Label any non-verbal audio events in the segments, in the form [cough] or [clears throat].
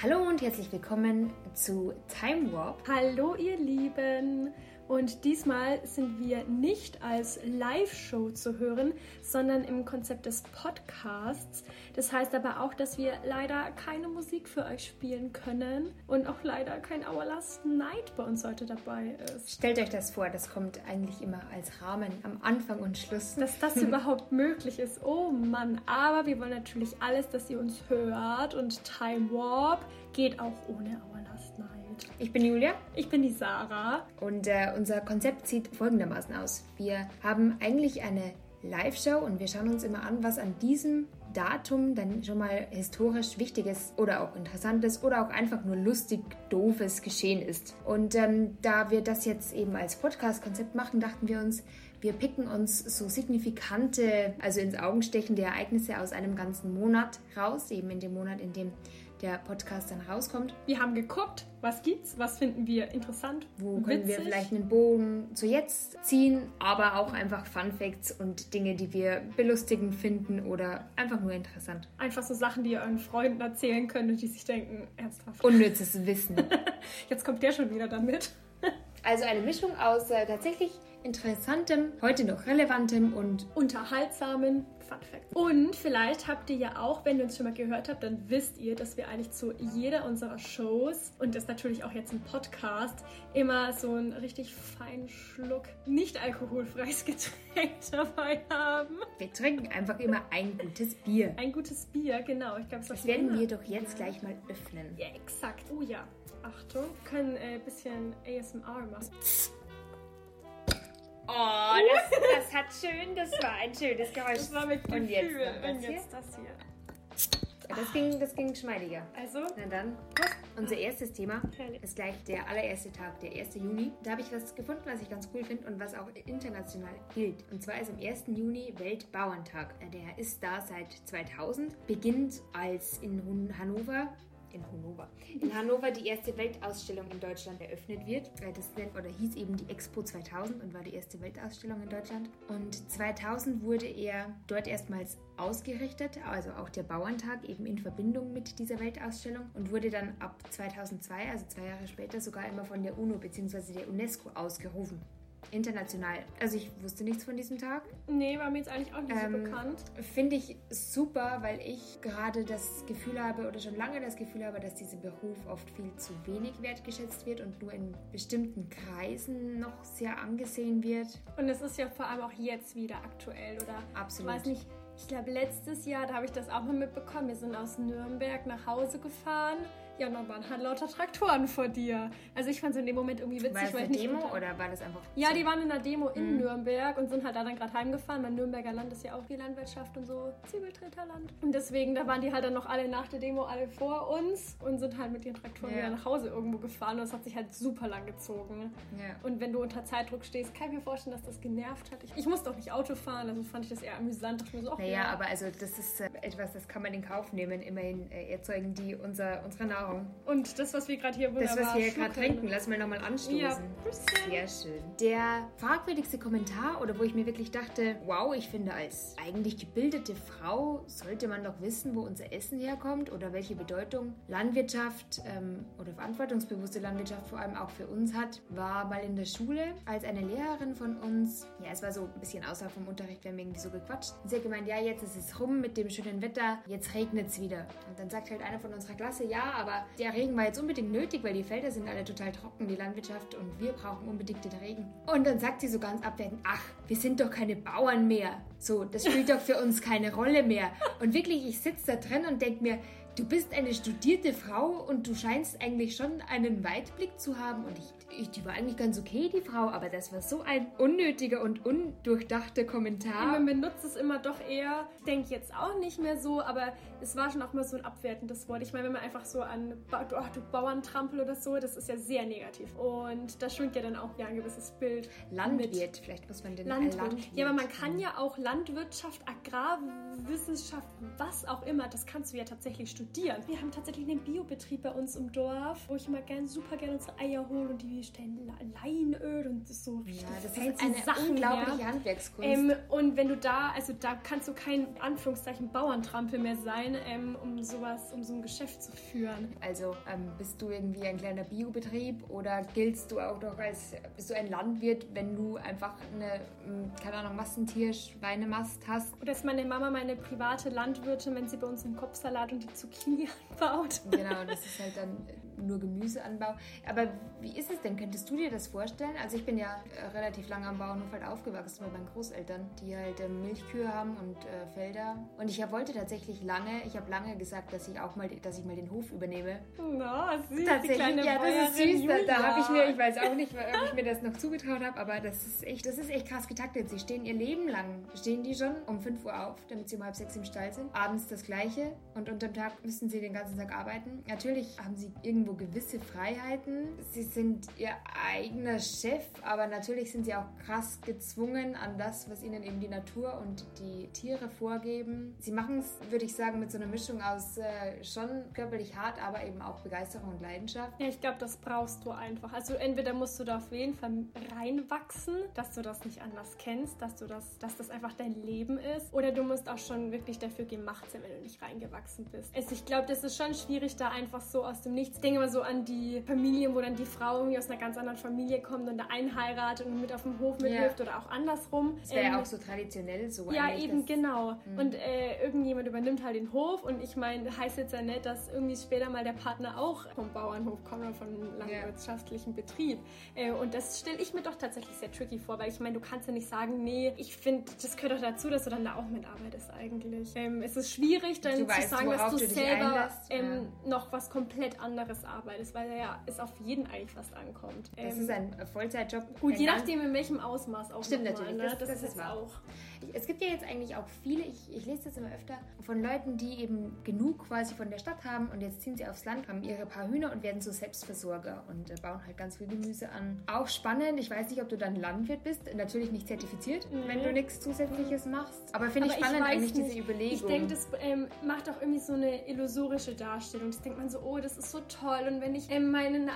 Hallo und herzlich willkommen zu Time Warp. Hallo ihr Lieben! Und diesmal sind wir nicht als Live-Show zu hören, sondern im Konzept des Podcasts. Das heißt aber auch, dass wir leider keine Musik für euch spielen können und auch leider kein Our Last Night bei uns heute dabei ist. Stellt euch das vor, das kommt eigentlich immer als Rahmen am Anfang und Schluss. Dass das [laughs] überhaupt möglich ist, oh Mann. Aber wir wollen natürlich alles, dass ihr uns hört und Time Warp geht auch ohne Our Last Night. Ich bin Julia. Ich bin die Sarah. Und äh, unser Konzept sieht folgendermaßen aus. Wir haben eigentlich eine Live-Show und wir schauen uns immer an, was an diesem Datum dann schon mal historisch Wichtiges oder auch Interessantes oder auch einfach nur lustig Doofes geschehen ist. Und ähm, da wir das jetzt eben als Podcast-Konzept machen, dachten wir uns, wir picken uns so signifikante, also ins Augen stechende Ereignisse aus einem ganzen Monat raus, eben in dem Monat, in dem der Podcast dann rauskommt. Wir haben geguckt, was gibt's, was finden wir interessant, wo können witzig. wir vielleicht einen Bogen zu jetzt ziehen, aber auch einfach Fun Facts und Dinge, die wir belustigend finden oder einfach nur interessant. Einfach so Sachen, die ihr euren Freunden erzählen könnt und die sich denken, ernsthaft. Unnützes Wissen. [laughs] jetzt kommt der schon wieder damit. also eine Mischung aus äh, tatsächlich interessantem, heute noch relevantem und unterhaltsamen Fun Fact. Und vielleicht habt ihr ja auch, wenn ihr uns schon mal gehört habt, dann wisst ihr, dass wir eigentlich zu jeder unserer Shows und das natürlich auch jetzt im Podcast immer so einen richtig feinen Schluck nicht alkoholfreies [laughs] Getränk dabei haben. Wir trinken einfach immer ein gutes Bier. Ein gutes Bier, genau. Ich glaube, das werden wir doch jetzt gleich mal öffnen. Ja, exakt. Oh ja. Achtung, wir können ein äh, bisschen ASMR machen. Oh, das, das, hat schön, das war ein schönes Geräusch. Das war mit Gefühl. Und jetzt, das, Und jetzt das hier. Das, ging, das ging geschmeidiger. Also? Na dann, unser erstes Thema ist gleich der allererste Tag, der 1. Juni. Da habe ich was gefunden, was ich ganz cool finde und was auch international gilt. Und zwar ist am 1. Juni Weltbauerntag. Der ist da seit 2000, beginnt als in Hannover in Hannover. In Hannover die erste Weltausstellung in Deutschland eröffnet wird. Äh, das nennt oder hieß eben die Expo 2000 und war die erste Weltausstellung in Deutschland. Und 2000 wurde er dort erstmals ausgerichtet, also auch der Bauerntag eben in Verbindung mit dieser Weltausstellung und wurde dann ab 2002, also zwei Jahre später, sogar immer von der UNO bzw. der UNESCO ausgerufen. International. Also ich wusste nichts von diesem Tag. Nee, war mir jetzt eigentlich auch nicht ähm, so bekannt. Finde ich super, weil ich gerade das Gefühl habe oder schon lange das Gefühl habe, dass dieser Beruf oft viel zu wenig wertgeschätzt wird und nur in bestimmten Kreisen noch sehr angesehen wird. Und es ist ja vor allem auch jetzt wieder aktuell, oder? Absolut. Ich weiß nicht, ich glaube letztes Jahr, da habe ich das auch mal mitbekommen. Wir sind aus Nürnberg nach Hause gefahren ja, dann waren halt lauter Traktoren vor dir. Also ich fand es in dem Moment irgendwie witzig. War das weil eine Demo oder war das einfach... Ja, die waren in einer Demo in mhm. Nürnberg und sind halt da dann gerade heimgefahren. Mein Nürnberger Land ist ja auch die Landwirtschaft und so Zwiebeltreterland. Und deswegen, da waren die halt dann noch alle nach der Demo alle vor uns und sind halt mit ihren Traktoren ja. wieder nach Hause irgendwo gefahren. Und das hat sich halt super lang gezogen. Ja. Und wenn du unter Zeitdruck stehst, kann ich mir vorstellen, dass das genervt hat. Ich, ich musste auch nicht Auto fahren, also fand ich das eher amüsant. Ich mir so, naja, ja. aber also das ist äh, etwas, das kann man in Kauf nehmen. Immerhin äh, erzeugen die unser, unsere Nahrung. Und das das, was wir gerade hier wunderbar Das, was wir hier gerade trinken, lass mal nochmal anstoßen. Ja, Sehr schön. Der fragwürdigste Kommentar oder wo ich mir wirklich dachte, wow, ich finde als eigentlich gebildete Frau sollte man doch wissen, wo unser Essen herkommt oder welche Bedeutung Landwirtschaft ähm, oder verantwortungsbewusste Landwirtschaft vor allem auch für uns hat, war mal in der Schule, als eine Lehrerin von uns, ja, es war so ein bisschen außerhalb vom Unterricht, wir haben irgendwie so gequatscht. Sie hat gemeint, ja, jetzt ist es rum mit dem schönen Wetter, jetzt regnet es wieder. Und dann sagt halt einer von unserer Klasse, ja, aber der Regen war jetzt unbedingt nötig, weil die Felder sind alle total trocken, die Landwirtschaft und wir brauchen unbedingt den Regen. Und dann sagt sie so ganz abwertend, ach, wir sind doch keine Bauern mehr. So, das spielt doch für uns keine Rolle mehr. Und wirklich, ich sitze da drin und denke mir, du bist eine studierte Frau und du scheinst eigentlich schon einen Weitblick zu haben. Und ich, ich, die war eigentlich ganz okay, die Frau, aber das war so ein unnötiger und undurchdachter Kommentar. Man benutzt es immer doch eher, denke jetzt auch nicht mehr so, aber es war schon auch mal so ein abwertendes Wort. Ich meine, wenn man einfach so an oh, du Bauerntrampel oder so, das ist ja sehr negativ. Und da schwingt ja dann auch ja ein gewisses Bild. Landwirt, mit. vielleicht muss man den Landwirt. Landwirt. Ja, aber man kann ja auch Landwirtschaft, Agrarwissenschaft, was auch immer, das kannst du ja tatsächlich studieren studieren. Wir haben tatsächlich einen Biobetrieb bei uns im Dorf, wo ich immer gern, super gerne unsere Eier hole und die stellen Leinöl und so richtig ja, das ist eine Sachen unglaubliche her. Handwerkskunst. Ähm, und wenn du da, also da kannst du kein Anführungszeichen Bauerntrampel mehr sein, ähm, um sowas, um so ein Geschäft zu führen. Also ähm, bist du irgendwie ein kleiner Biobetrieb oder giltst du auch doch als, bist du ein Landwirt, wenn du einfach eine, hm, keine Ahnung, Massentierschweinemast hast? Oder ist meine Mama meine private Landwirtin, wenn sie bei uns einen Kopfsalat und die Zucchini [laughs] anbaut? Genau, das ist halt dann nur Gemüseanbau. Aber wie ist es denn? Könntest du dir das vorstellen? Also ich bin ja äh, relativ lange am Bauernhof halt aufgewachsen bei meinen Großeltern, die halt äh, Milchkühe haben und äh, Felder. Und ich wollte tatsächlich lange, ich habe lange gesagt, dass ich auch mal, dass ich mal den Hof übernehme. Na, no, süß, Tatsächlich, ja, das ist süß. Julia. Da, da habe ich mir, ich weiß auch nicht, ob ich mir das noch zugetraut habe, aber das ist echt, das ist echt krass getaktet. Sie stehen ihr Leben lang, stehen die schon um 5 Uhr auf, damit sie um halb sechs im Stall sind. Abends das Gleiche und unterm Tag müssen sie den ganzen Tag arbeiten. Natürlich haben sie irgendwo gewisse Freiheiten. Sie sind ihr eigener Chef, aber natürlich sind sie auch krass gezwungen an das, was ihnen eben die Natur und die Tiere vorgeben. Sie machen es, würde ich sagen, mit so einer Mischung aus äh, schon körperlich hart, aber eben auch Begeisterung und Leidenschaft. Ja, ich glaube, das brauchst du einfach. Also entweder musst du da auf jeden Fall reinwachsen, dass du das nicht anders kennst, dass du das, dass das einfach dein Leben ist, oder du musst auch schon wirklich dafür gemacht sein, wenn du nicht reingewachsen bist. Also ich glaube, das ist schon schwierig, da einfach so aus dem Nichts. Ich denke mal so an die Familien, wo dann die Frau irgendwie aus einer ganz anderen Familie kommt und da einheiratet und mit auf dem Hof mithilft ja. oder auch andersrum. Das wäre ähm, ja auch so traditionell so. Ja, eben, genau. Mhm. Und äh, irgendjemand übernimmt halt den Hof und ich meine, heißt jetzt ja nicht, dass irgendwie später mal der Partner auch vom Bauernhof kommt oder von einem landwirtschaftlichen ja. Betrieb. Äh, und das stelle ich mir doch tatsächlich sehr tricky vor, weil ich meine, du kannst ja nicht sagen, nee, ich finde, das gehört doch dazu, dass du dann da auch mitarbeitest eigentlich. Ähm, es ist schwierig, dann du zu weißt, sagen, dass du, selber ähm, noch was komplett anderes arbeitest, weil ja es auf jeden eigentlich fast ankommt. Das ähm, ist ein Vollzeitjob. Gut, je nachdem in welchem Ausmaß auch. Stimmt natürlich, ne? das, das, das, ist auch. Es gibt ja jetzt eigentlich auch viele, ich, ich lese das immer öfter, von Leuten, die eben genug quasi von der Stadt haben und jetzt ziehen sie aufs Land, haben ihre paar Hühner und werden so Selbstversorger und äh, bauen halt ganz viel Gemüse an. Auch spannend, ich weiß nicht, ob du dann Landwirt bist, natürlich nicht zertifiziert, nee. wenn du nichts Zusätzliches machst. Aber finde ich spannend ich eigentlich nicht. diese Überlegung. Ich denke, das ähm, macht auch irgendwie so eine illusorische Darstellung. Das denkt man so, oh, das ist so toll und wenn ich ähm, mein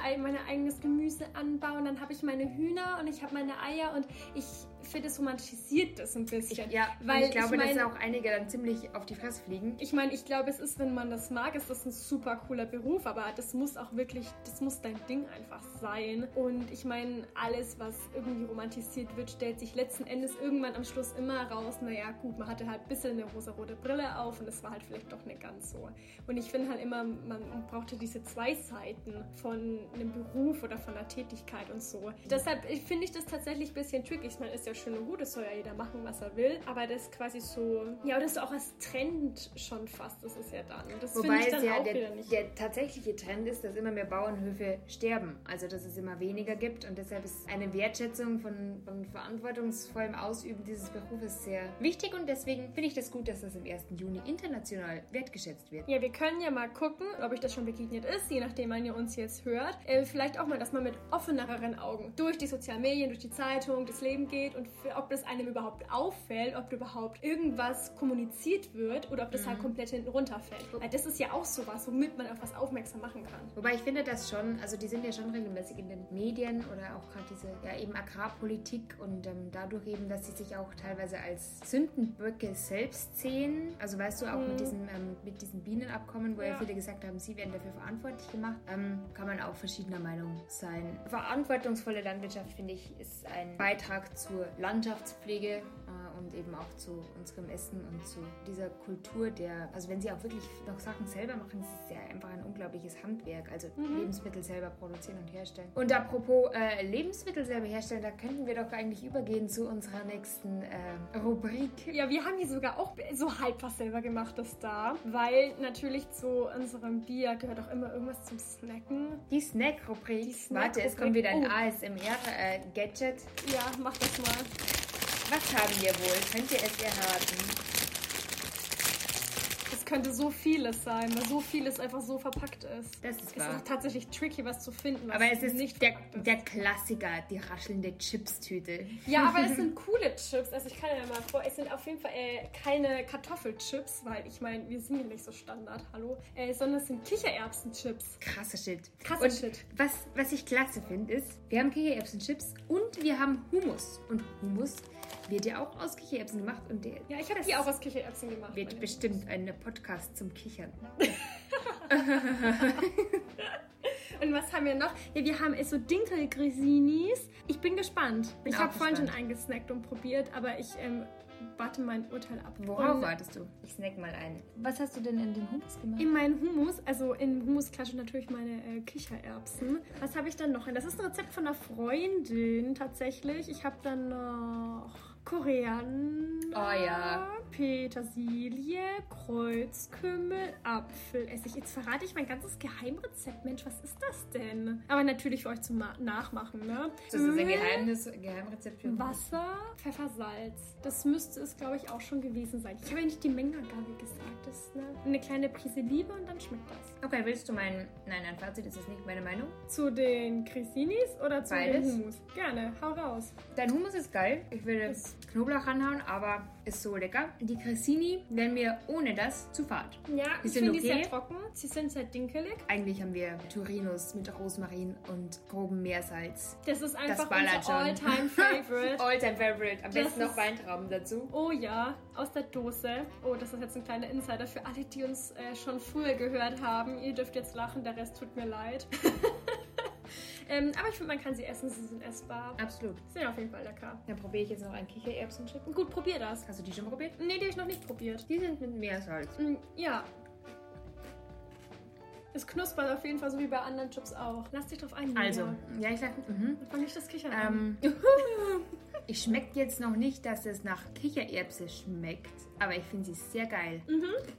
eigenes Gemüse anbaue, dann habe ich meine Hühner und ich habe meine Eier und ich finde, es romantisiert das ein bisschen. Ich, ja, weil ich glaube, ich mein, dass auch einige dann ziemlich auf die Fresse fliegen. Ich meine, ich glaube, es ist, wenn man das mag, ist das ein super cooler Beruf, aber das muss auch wirklich, das muss dein Ding einfach sein. Und ich meine, alles, was irgendwie romantisiert wird, stellt sich letzten Endes irgendwann am Schluss immer raus, naja, gut, man hatte halt ein bisschen eine rosa-rote Brille auf und es war halt vielleicht doch nicht ganz so. Und ich finde halt immer, man brauchte diese zwei Seiten von einem Beruf oder von einer Tätigkeit und so. Deshalb finde ich das tatsächlich ein bisschen tricky. Ich meine, ist ja schön und gut, das soll ja jeder machen, was er will. Aber das quasi so, ja, das ist auch als Trend schon fast, das ist ja dann. Das finde ich dann ja auch der, wieder nicht. Der tatsächliche Trend ist, dass immer mehr Bauernhöfe sterben. Also, dass es immer weniger gibt und deshalb ist eine Wertschätzung von, von verantwortungsvollem Ausüben dieses Berufes sehr wichtig und deswegen finde ich das gut, dass das im 1. Juni international wertgeschätzt wird. Ja, wir können ja mal gucken, ob euch das schon begegnet ist, je nachdem, wann ihr uns jetzt hört. Äh, vielleicht auch mal, dass man mit offeneren Augen durch die sozialen Medien, durch die Zeitung, das Leben geht und für, ob das einem überhaupt auffällt, ob überhaupt irgendwas kommuniziert wird oder ob das halt mhm. halt komplett hinten runterfällt. Weil das ist ja auch sowas, womit man auf was aufmerksam machen kann. Wobei ich finde das schon, also die sind ja schon regelmäßig in den Medien oder auch gerade diese, ja eben Agrarpolitik und ähm, dadurch eben, dass sie sich auch teilweise als Sündenböcke selbst sehen. Also weißt du, auch mhm. mit, diesem, ähm, mit diesem Bienenabkommen, wo ja. ja. viele gesagt haben, sie werden dafür verantwortlich gemacht, ähm, kann man auch verschiedener Meinung sein. Verantwortungsvolle Landwirtschaft, finde ich, ist ein Beitrag zur Landschaftspflege äh, und eben auch zu unserem Essen und zu dieser Kultur der, also wenn sie auch wirklich noch Sachen selber machen, ist es ja einfach ein unglaubliches Handwerk. Also mhm. Lebensmittel selber produzieren und herstellen. Und apropos äh, Lebensmittel selber herstellen, da könnten wir doch eigentlich übergehen zu unserer nächsten äh, Rubrik. Ja, wir haben hier sogar auch so halb was selber gemacht, das da, weil natürlich zu unserem Bier gehört auch immer irgendwas zum Snacken. Die Snack-Rubrik. Snack Warte, es kommt wieder ein oh. ASMR-Gadget. Äh, ja, mach das mal. Was haben wir wohl? Könnt ihr es erraten? könnte so vieles sein, weil so vieles einfach so verpackt ist. Das ist Es wahr. ist auch tatsächlich tricky, was zu finden. Was Aber es ist nicht der, ist. der Klassiker, die raschelnde Chips-Tüte. Ja, aber es [laughs] sind coole Chips. Also ich kann ja mal vor, es sind auf jeden Fall äh, keine Kartoffelchips, weil ich meine, wir sind ja nicht so Standard, hallo, äh, sondern es sind Kichererbsenchips. Krasser Shit. Krasser und Shit. Was, was ich klasse finde, ist, wir haben Kichererbsen-Chips und wir haben Hummus. Und Hummus wird ja auch aus Kichererbsen gemacht und der Ja, ich habe das die auch aus Kichererbsen gemacht. wird bestimmt ein Podcast zum Kichern. [laughs] [laughs] Und was haben wir noch? Ja, wir haben so Dinkelgrisinis. Ich bin gespannt. Bin ich habe vorhin schon eingesnackt und probiert, aber ich ähm, warte mein Urteil ab. Worauf Und wartest du? Ich snack mal ein. Was hast du denn in den Hummus gemacht? In meinen Hummus, also in Hummusklatsche natürlich meine äh, Kichererbsen. Was habe ich dann noch? Das ist ein Rezept von einer Freundin tatsächlich. Ich habe dann noch Koriander, Oh ja. Petersilie, Kreuzkümmel, Apfelessig. Jetzt verrate ich mein ganzes Geheimrezept. Mensch, was ist das denn? Aber natürlich für euch zum Na Nachmachen, ne? Das ist ein Geheimnis, Geheimrezept für. Wasser, Pfeffer, Salz. Das müsste es, glaube ich, auch schon gewesen sein. Ich habe ja nicht die Mengenangabe gesagt. Das ist eine, eine kleine Prise Liebe und dann schmeckt das. Okay, willst du mein... Nein, ein Fazit ist jetzt nicht meine Meinung. Zu den Crisinis oder zu Beides. den Hummus? Gerne, hau raus. Dein Hummus ist geil. Ich will jetzt Knoblauch ranhauen, aber ist so lecker. Die Cressini wären mir ohne das zu fad. Ja, Die ich sind finde die okay. sehr trocken. Sie sind sehr dinkelig. Eigentlich haben wir Turinos mit Rosmarin und grobem Meersalz. Das ist einfach ballert unser. All-Time-Favorite. [laughs] All-time favorite. Am Das besten noch Weintrauben dazu. Oh ja, aus der Dose. Oh, das ist jetzt ein kleiner Insider für alle, die uns äh, schon früher gehört haben. Ihr dürft jetzt lachen, der Rest tut mir leid. [laughs] ähm, aber ich finde, man kann sie essen, sie sind essbar. Absolut. Sind auf jeden Fall lecker. Dann probiere ich jetzt noch einen Kichererbsenchip. Gut, probier das. Hast du die schon probiert? Nee, die habe ich noch nicht probiert. Die sind mit Meersalz. Mm, Ja. Es knuspert auf jeden Fall so wie bei anderen Chips auch. Lass dich drauf ein. Also, ja, ich sag, mhm. Fang nicht das Kichern an. [laughs] Ich schmeckt jetzt noch nicht, dass es nach Kichererbse schmeckt, aber ich finde sie sehr geil.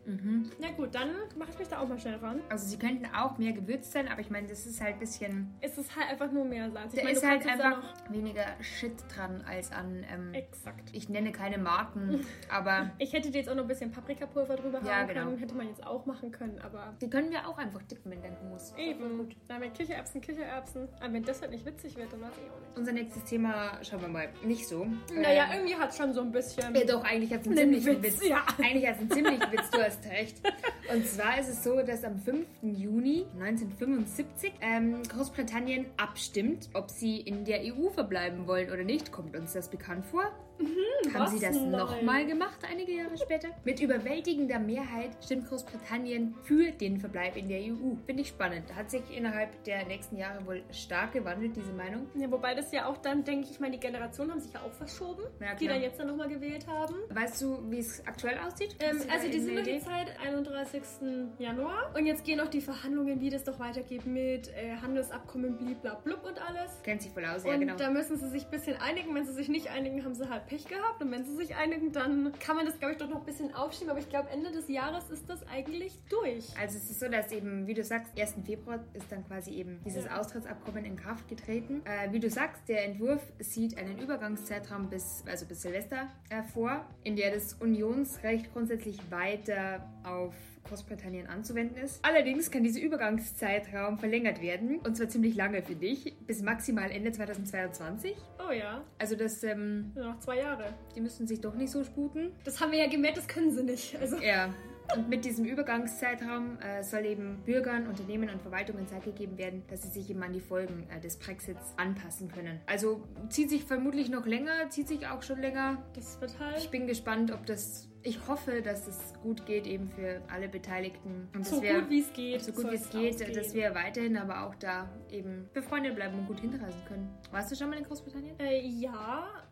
Mhm. Na gut, dann mache ich mich da auch mal schnell ran. Also sie könnten auch mehr gewürzt sein, aber ich meine, das ist halt ein bisschen... Es ist halt einfach nur mehr Salz. Ich Da meine, ist halt einfach weniger Shit dran als an... Ähm, Exakt. ich nenne keine Marken, [laughs] aber Ich hätte dir jetzt auch noch ein bisschen Paprikapulver drüber Ja, hauen genau. können. Hätte man jetzt auch machen können, aber die können wir auch einfach dippen in den Hummus. eben. Gut. Haben wir Kichererbsen, Kichererbsen. Aber wenn das halt nicht witzig wird, dann weiß ich auch nicht. Unser nächstes Thema, schauen wir mal, nicht so. Naja, Ähm, irgendwie hat es schon so ein bisschen. Ja, doch, eigentlich hat es einen Einen ziemlichen Witz, Witz. ja. Eigentlich hat es einen [laughs] ziemlichen Witz, du hast recht. Und zwar ist es so, dass am 5. Juni 1975 ähm, Großbritannien abstimmt, ob sie in der EU verbleiben wollen oder nicht. Kommt uns das bekannt vor? Haben was? sie das nochmal gemacht, einige Jahre später? Mit überwältigender Mehrheit stimmt Großbritannien für den Verbleib in der EU. Finde ich spannend. Hat sich innerhalb der nächsten Jahre wohl stark gewandelt, diese Meinung. Ja, wobei das ja auch dann, denke ich mal, die Generationen haben sich ja auch verschoben, Ja, die dann jetzt dann nochmal gewählt haben. Weißt du, wie es aktuell aussieht? Ähm, da also die sind die Zeit 31. Januar und jetzt gehen noch die Verhandlungen, wie das doch weitergeht mit äh, Handelsabkommen bliblablub und alles. Kennt sich voll aus, ja und genau. da müssen sie sich ein bisschen einigen. Wenn sie sich nicht einigen, haben sie halt Pech gehabt. Und wenn sie sich einigen, dann kann man das, glaube ich, doch noch ein bisschen aufschieben. Aber ich glaube, Ende des Jahres ist das eigentlich durch. Also es ist so, dass eben, wie du sagst, 1. Februar ist dann quasi eben dieses Ja. Austrittsabkommen in Kraft getreten. Äh, wie du sagst, der Entwurf sieht einen Übergangszeitraum bis, also bis Silvester äh, vor, in der das Unionsrecht grundsätzlich weiter auf Großbritannien anzuwenden ist. Allerdings kann dieser Übergangszeitraum verlängert werden, und zwar ziemlich lange, finde ich, bis maximal Ende 2022. Oh ja, Also das, ähm, noch zwei Jahre. die müssen sich doch nicht so sputen. Das haben wir ja gemerkt, das können sie nicht. Also Ja. Und mit diesem Übergangszeitraum äh, soll eben Bürgern, Unternehmen und Verwaltungen Zeit gegeben werden, dass sie sich eben an die Folgen äh, des Brexits anpassen können. Also zieht sich vermutlich noch länger, zieht sich auch schon länger. das wird Ich halt bin gespannt, ob das. Ich hoffe, dass es gut geht eben für alle Beteiligten. Und so wir, gut wie es geht. so gut wie es geht, ausgehen. dass wir weiterhin aber auch da eben befreundet bleiben und gut hinreisen können. Warst du schon mal in Großbritannien? Äh, ja,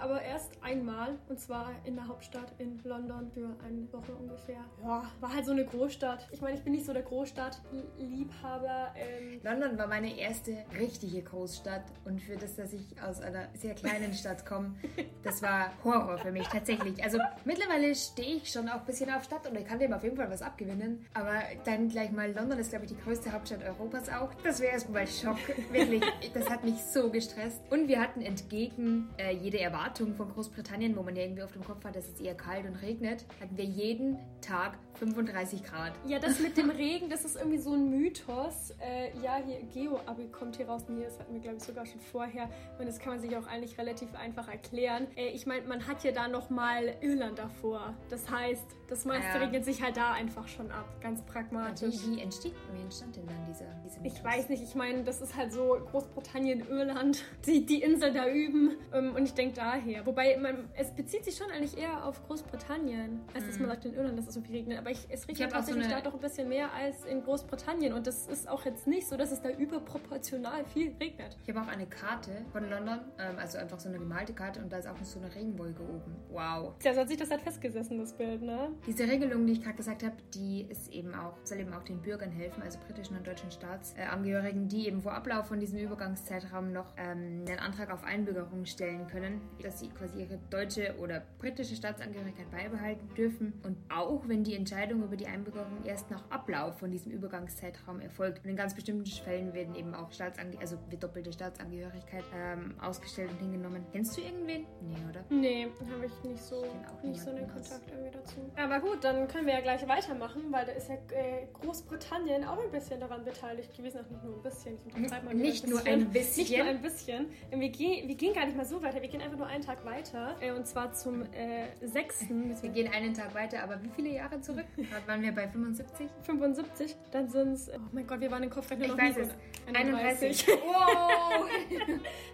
aber erst einmal. Und zwar in der Hauptstadt in London für eine Woche ungefähr. Ja, war halt so eine Großstadt. Ich meine, ich bin nicht so der Großstadtliebhaber. Ähm, London war meine erste richtige Großstadt und für das, dass ich aus einer sehr kleinen [laughs] Stadt komme, das war Horror für mich tatsächlich. Also mittlerweile stehe ich schon auch ein bisschen auf Stadt und ich kann dem auf jeden Fall was abgewinnen. Aber dann gleich mal London ist, glaube ich, die größte Hauptstadt Europas auch. Das wäre erstmal Schock. Wirklich, das hat mich so gestresst. Und wir hatten entgegen äh, jede Erwartung von Großbritannien, wo man ja irgendwie auf dem Kopf hat, dass es eher kalt und regnet, hatten wir jeden Tag 35 Grad. Ja, das mit dem Regen, das ist irgendwie so ein Mythos. Äh, ja, hier Geo-Abi kommt hier raus. Nee, das hatten wir, glaube ich, sogar schon vorher. Und das kann man sich auch eigentlich relativ einfach erklären. Äh, ich meine, man hat ja da nochmal Irland davor. Das heißt, das meiste ja. regnet sich halt da einfach schon ab. Ganz pragmatisch. Wie, wie, entsteht, wie entstand denn dann dieser, diese Mythos? Ich weiß nicht. Ich meine, das ist halt so Großbritannien, Irland, [laughs] die, die Insel da üben. Ähm, und ich denke daher. Wobei, man, es bezieht sich schon eigentlich eher auf Großbritannien, als mhm. dass man sagt in Irland, dass es so viel regnet. Aber ich, es regnet tatsächlich so da doch ein bisschen mehr als in Großbritannien. Und das ist auch jetzt nicht so, dass es da überproportional viel regnet. Ich habe auch eine Karte von London, ähm, also einfach so eine gemalte Karte und da ist auch so eine Regenwolke oben. Wow. Ja, so hat sich das halt festgesessen, das Bild, ne? Diese Regelung, die ich gerade gesagt habe, die ist eben auch, soll eben auch den Bürgern helfen, also britischen und deutschen Staatsangehörigen, die eben vor Ablauf von diesem Übergangszeitraum noch ähm, einen Antrag auf Einbürgerung stellen können, dass sie quasi ihre deutsche oder britische Staatsangehörigkeit beibehalten dürfen und auch wenn die Entscheidung über die Einbürgerung erst nach Ablauf von diesem Übergangszeitraum erfolgt. Und in ganz bestimmten Fällen werden eben auch Staatsange also doppelte Staatsangehörigkeit ähm, ausgestellt und hingenommen. Kennst du irgendwen? Nee, oder? Nee, habe ich nicht so, nicht so einen Kontakt irgendwie dazu. Aber gut, dann können wir ja gleich weitermachen, weil da ist ja äh, Großbritannien auch ein bisschen daran beteiligt gewesen. Ach, nicht nur ein bisschen. Ich nicht ein nur ein bisschen. Nicht nur ein bisschen. Wir gehen, wir gehen gar nicht mal so weiter. Wir gehen einfach nur einen Tag weiter. Äh, und zwar zum äh, 6. Wir gehen einen Tag weiter, aber wie viele Jahre zurück? [laughs] Gerade waren wir bei 75? 75. Dann sind es, oh mein Gott, wir waren in Kopfrechnen noch weiß nie. Es. 31. [laughs] Wow!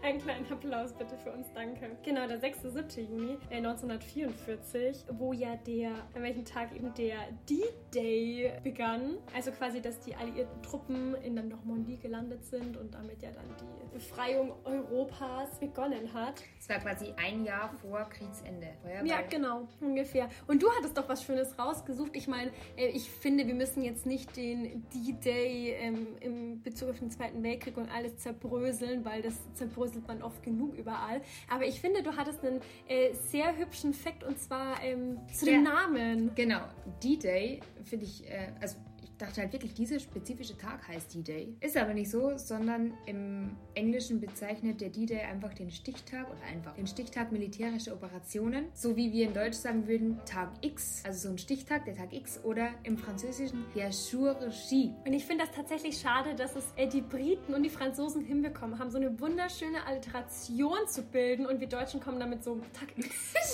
Ein kleiner Applaus bitte für uns, danke. Genau, der 6. 7. Juni äh, 1944, wo ja der, an welchem Tag eben der D-Day begann. Also quasi, dass die alliierten Truppen in der Normandie gelandet sind und damit ja dann die Befreiung Europas begonnen hat. Es war quasi ein Jahr vor Kriegsende. Ja, genau, ungefähr. Und du hattest doch was Schönes rausgesucht. Ich meine, äh, ich finde, wir müssen jetzt nicht den D-Day ähm, im Bezug auf den Zweiten Weltkrieg und alles zerbröseln, weil das zerbröselt man oft genug überall. Aber ich finde, du hattest einen äh, sehr hübschen Fakt und zwar ähm, zu dem ja, Namen. Genau, D-Day finde ich, äh, also dachte halt wirklich, dieser spezifische Tag heißt D-Day. Ist aber nicht so, sondern im Englischen bezeichnet der D-Day einfach den Stichtag oder einfach den Stichtag militärische Operationen, so wie wir in Deutsch sagen würden Tag X, also so ein Stichtag, der Tag X oder im Französischen der Jour J. Und ich finde das tatsächlich schade, dass es äh, die Briten und die Franzosen hinbekommen haben, so eine wunderschöne Alliteration zu bilden und wir Deutschen kommen damit so Tag X.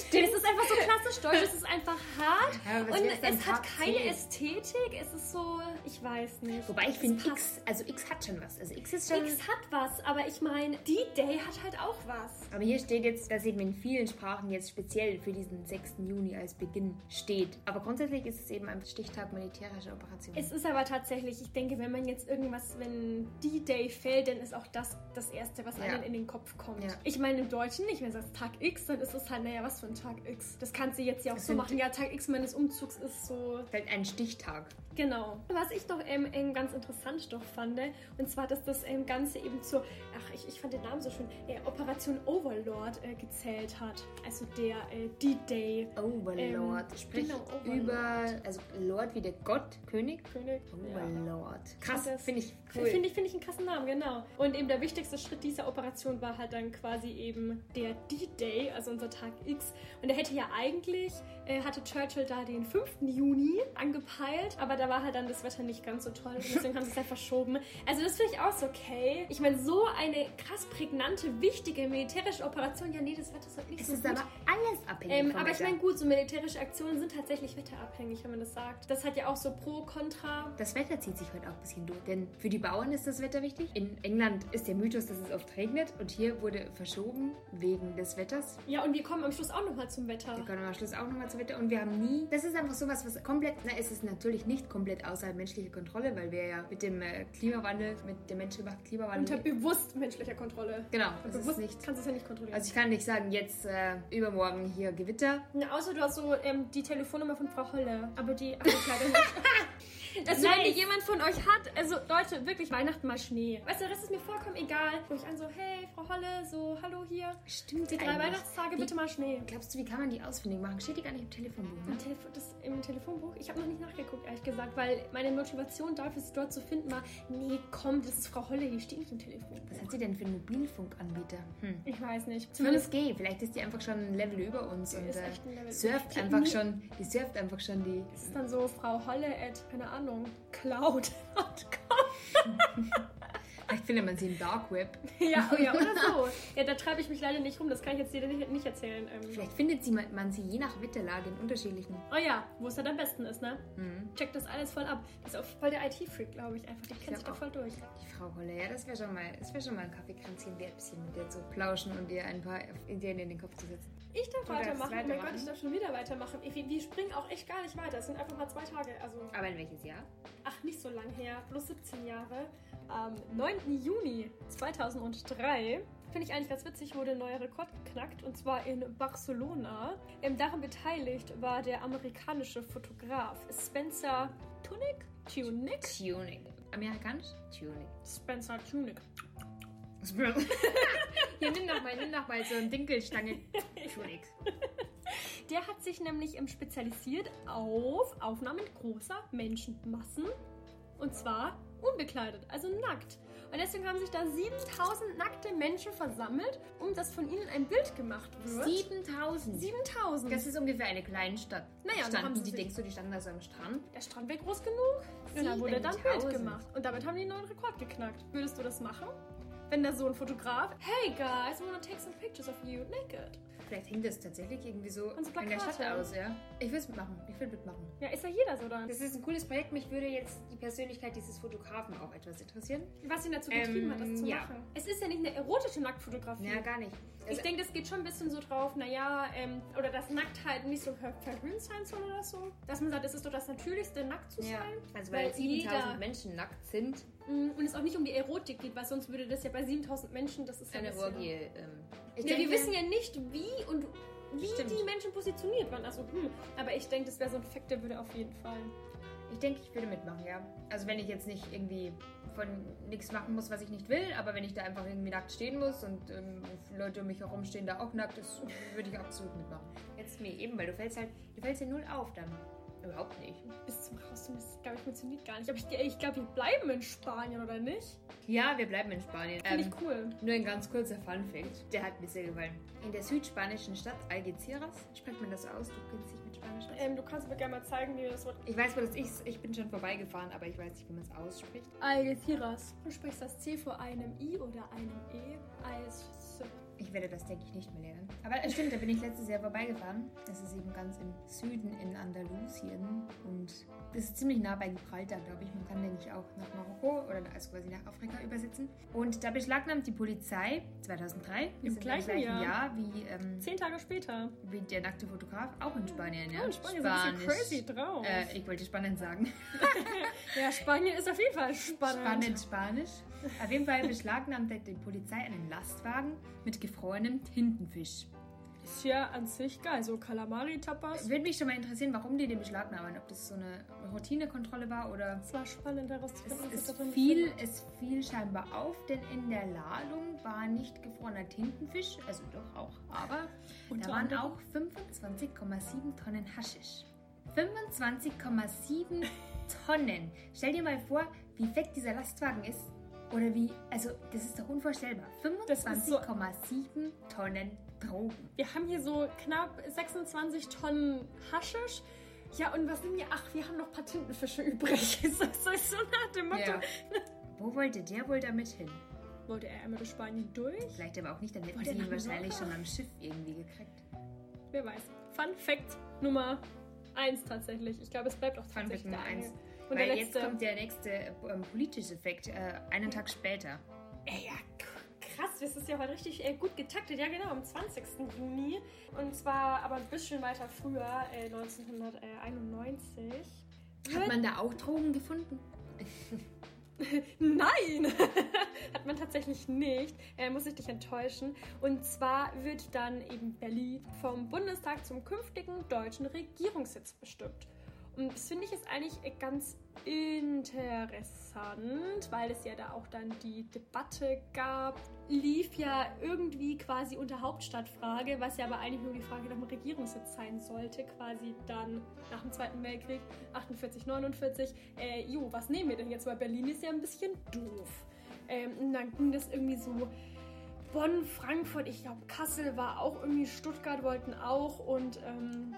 Stimmt. Es ist einfach so klassisch deutsch, es ist einfach hart ja, und es hat keine Ästhetik, es ist so ich weiß nicht. Wobei ich finde X, also X hat schon was. Also X ist schon. X hat was, aber ich meine, D-Day hat halt auch was. Aber hier steht jetzt, dass eben in vielen Sprachen jetzt speziell für diesen 6. Juni als Beginn steht. Aber grundsätzlich ist es eben ein Stichtag militärischer Operationen. Es ist aber tatsächlich, ich denke, wenn man jetzt irgendwas, wenn D-Day fällt, dann ist auch das das Erste, was ja. einem in den Kopf kommt. Ja. Ich meine, im Deutschen nicht, wenn du sagst Tag X, dann ist es halt, naja, was für ein Tag X. Das kannst du jetzt ja auch das so machen. Ja, Tag X meines Umzugs ist so. Fällt ein Stichtag. Genau. Was ich noch ähm, ähm, ganz interessant doch fand, und zwar, dass das ähm, Ganze eben zur, ach, ich, ich fand den Namen so schön, äh, Operation Overlord äh, gezählt hat. Also der äh, D-Day. Overlord. Ähm, Sprich genau, Overlord. über, also Lord wie der Gott, König? König. Overlord. Ja. Krass, finde ich cool. Finde ich, find ich einen krassen Namen, genau. Und eben der wichtigste Schritt dieser Operation war halt dann quasi eben der D-Day, also unser Tag X. Und der hätte ja eigentlich, äh, hatte Churchill da den 5. Juni angepeilt, aber da war halt dann das Wetter nicht ganz so toll und deswegen haben sie es halt verschoben. Also das finde ich auch so okay. Ich meine, so eine krass prägnante, wichtige militärische Operation, ja nee, das Wetter ist halt nicht es so ist gut. aber alles abhängig ähm, Aber ich meine, gut, so militärische Aktionen sind tatsächlich wetterabhängig, wenn man das sagt. Das hat ja auch so pro, contra. Das Wetter zieht sich heute auch ein bisschen durch, denn für die Bauern ist das Wetter wichtig. In England ist der Mythos, dass es oft regnet und hier wurde verschoben wegen des Wetters. Ja, und wir kommen am Schluss auch nochmal zum Wetter. Wir kommen am Schluss auch nochmal zum Wetter und wir haben nie, das ist einfach sowas, was komplett, na, es ist natürlich nicht komplett aus außerhalb menschlicher Kontrolle, weil wir ja mit dem äh, Klimawandel, mit dem menschengemachten Klimawandel. Unter bewusst menschlicher Kontrolle. Genau, das bewusst ist nicht. kannst du es ja nicht kontrollieren. Also ich kann nicht sagen, jetzt äh, übermorgen hier Gewitter. Na, außer du hast so ähm, die Telefonnummer von Frau Holle, aber die habe ich leider nicht. Also wenn Nice. jemand von euch hat, also Leute, wirklich Weihnachten mal Schnee. Weißt du, das ist mir vollkommen egal. Wo ich an so, hey, Frau Holle, so, hallo hier. Stimmt, Die drei eigentlich. Weihnachtstage, Wie- bitte mal Schnee. Glaubst du, wie kann man die ausfindig machen? Steht die gar nicht im Telefonbuch, ne? Im, Telefon, das, Im Telefonbuch? Ich habe noch nicht nachgeguckt, ehrlich gesagt, weil meine Motivation dafür, es dort zu finden, war, nee, komm, das ist Frau Holle, die steht nicht im Telefonbuch. Was hat sie denn für einen Mobilfunkanbieter? Hm. Ich weiß nicht. Zumindest G, vielleicht ist die einfach schon ein Level über uns und ist äh, surft einfach schon, die surft einfach schon die. Das ist dann so Frau Holle at, keine Ahnung, cloud.com. [laughs] [laughs] Vielleicht findet man sie im Dark Web. [laughs] ja, ja, oder so. [laughs] Ja, da treibe ich mich leider nicht rum, das kann ich jetzt dir nicht, nicht erzählen. Ähm, Vielleicht findet sie man, sie je nach Wetterlage in unterschiedlichen. oh ja, wo es halt am besten ist, ne? Mhm. Checkt das alles voll ab. Die ist auch voll der IT-Freak, glaube ich, einfach. Die kennt sich da voll durch. Die Frau Holle, ja, das wäre schon mal, das wäre schon mal ein Kaffeekränzchen wert, bisschen mit der zu plauschen und ihr ein paar Ideen in den Kopf zu setzen. Ich darf Oder weitermachen. Oh mein. Gott, ich darf schon wieder weitermachen. Ich, wir springen auch echt gar nicht weiter. Es sind einfach mal zwei Tage. Also, Aber in welches Jahr? ach, nicht so lang her. Plus 17 Jahre. Am 9. Juni 2003. Finde ich eigentlich ganz witzig, wurde ein neuer Rekord geknackt und zwar in Barcelona. Ähm, daran beteiligt war der amerikanische Fotograf Spencer Tunick? Tunick? Tuning. Amerikanisch? Tuning. Spencer Tunick. [laughs] Hier, nimm noch mal, nimm noch mal so eine Dinkelstange. [laughs] Tuning. Der hat sich nämlich ähm, spezialisiert auf Aufnahmen großer Menschenmassen. Und zwar unbekleidet, also nackt. Und deswegen haben sich da 7000 nackte Menschen versammelt, um dass von ihnen ein Bild gemacht wird. 7000. 7000. Das ist ungefähr eine kleine Stadt. Naja, da standen haben sie die, denkst du, die standen da so am Strand? der Strand wäre groß genug. Und dann wurde dann ein Bild 7000. gemacht. Und damit haben die einen neuen Rekord geknackt. Würdest du das machen? Wenn da so ein Fotograf, hey guys, I wanna take some pictures of you naked. Vielleicht hängt das tatsächlich irgendwie so in der Stadt aus, ja? Ich will es mitmachen. Ich will mitmachen. Ja, ist ja jeder so dann. Das ist ein cooles Projekt. Mich würde jetzt die Persönlichkeit dieses Fotografen auch etwas interessieren. Was ihn dazu getrieben hat, das Ähm, zu ja. machen. Es ist ja nicht eine erotische Nacktfotografie. Ja, gar nicht. Ich Also, denke, das geht schon ein bisschen so drauf, naja, ähm, oder dass Nacktheit nicht so ver verhöhnt sein soll oder so. Dass man sagt, es ist doch das Natürlichste, nackt zu ja, sein. also weil, weil 7000 jeder- Menschen nackt sind, Mm, Und es auch nicht um die Erotik geht, weil sonst würde das ja bei 7000 Menschen, das ist ja eine Orgie. Ähm, ich Ja, wir denke- wissen ja nicht, wie und wie Stimmt. die Menschen positioniert waren. Also, hm, aber ich denke, das wäre so ein Fakt, der würde auf jeden Fall. Ich denke, ich würde mitmachen, ja. Also wenn ich jetzt nicht irgendwie von nichts machen muss, was ich nicht will, aber wenn ich da einfach irgendwie nackt stehen muss und ähm, Leute um mich herum stehen da auch nackt, das würde ich absolut mitmachen. Jetzt mir eben, weil du fällst halt, du fällst ja null auf dann. Überhaupt nicht. Bis zum Raus, das glaube ich funktioniert gar nicht. Aber ich, ich glaube, wir bleiben in Spanien, oder nicht? Ja, wir bleiben in Spanien. Finde Ähm, ich cool. nur ein ganz kurzer Fun-Fact, der hat mir sehr gefallen. In der südspanischen Stadt Algeciras, spricht man das aus? Du kennst dich mit Spanisch aus? Ähm, du kannst mir gerne mal zeigen, wie das Wort Ich weiß, wo das ist. Ich bin schon vorbeigefahren, aber ich weiß nicht, wie man es ausspricht. Algeciras. Du sprichst das C vor einem I oder einem E als. Ich werde das, denke ich, nicht mehr lernen. Aber es stimmt, da bin ich letztes Jahr vorbeigefahren. Das ist eben ganz im Süden in Andalusien. Und das ist ziemlich nah bei Gibraltar, glaube ich. Man kann, denke ich, auch nach Marokko oder also quasi nach Afrika übersetzen. Und da beschlagnahmt die Polizei 2003, Im ist gleichen Jahr. wie, ähm, Zehn Tage später. wie der nackte Fotograf, auch in Spanien. Ja, Oh, in Spanien sind ein bisschen crazy drauf. Äh, ich wollte spannend sagen. [laughs] Ja, Spanien ist auf jeden Fall spannend. Spannend Spanisch. Auf jeden Fall beschlagnahmte die Polizei einen Lastwagen mit gefrorenem Tintenfisch. Ist ja an sich geil. So Kalamari-Tapas. Würde mich schon mal interessieren, warum die den beschlagnahmen. Ob das so eine Routinekontrolle war oder. Es war spannend Es, herauszufinden, es, drin fiel, es fiel scheinbar auf, denn in der Ladung war nicht gefrorener Tintenfisch, also doch auch, aber da waren auch 25,7 Tonnen Haschisch. 25,7 [laughs] Tonnen. Stell dir mal vor, wie fett dieser Lastwagen ist. Oder wie, also das ist doch unvorstellbar. Das ist so- 25,7 Tonnen Drogen. Wir haben hier so knapp 26 Tonnen Haschisch. Ja, und was nehmen wir? Ach, wir haben noch ein paar Tintenfische übrig. [laughs] Ist das so so nach dem Motto? Ja. Wo wollte der wohl damit hin? Wollte er einmal durch Spanien durch? Vielleicht aber auch nicht, dann hätten sie ihn wahrscheinlich schon am Schiff irgendwie gekriegt. Wer weiß. Fun Fact Nummer 1 tatsächlich. Ich glaube, es bleibt auch Fun tatsächlich Fact Nummer der eine. eins. Und Weil der jetzt kommt der nächste ähm, politische Effekt, äh, einen Tag später. Ey, ja, krass, das ist ja heute richtig äh, gut getaktet. Ja, genau, am 20. Juni. Und zwar aber ein bisschen weiter früher, äh, 1991. Hat man da auch Drogen gefunden? [laughs] Nein, [laughs] hat man tatsächlich nicht. Äh, muss ich dich enttäuschen. Und zwar wird dann eben Berlin vom Bundestag zum künftigen deutschen Regierungssitz bestimmt. Und das finde ich ist eigentlich ganz interessant, weil es ja da auch dann die Debatte gab. Lief ja irgendwie quasi unter Hauptstadtfrage, was ja aber eigentlich nur die Frage nach dem Regierungssitz sein sollte, quasi dann nach dem Zweiten Weltkrieg, 48, 49. Äh, jo, was nehmen wir denn jetzt? Weil Berlin ist ja ein bisschen doof. Ähm, und dann ging das irgendwie so. Bonn, Frankfurt, ich glaube Kassel war auch irgendwie, Stuttgart wollten auch und ähm,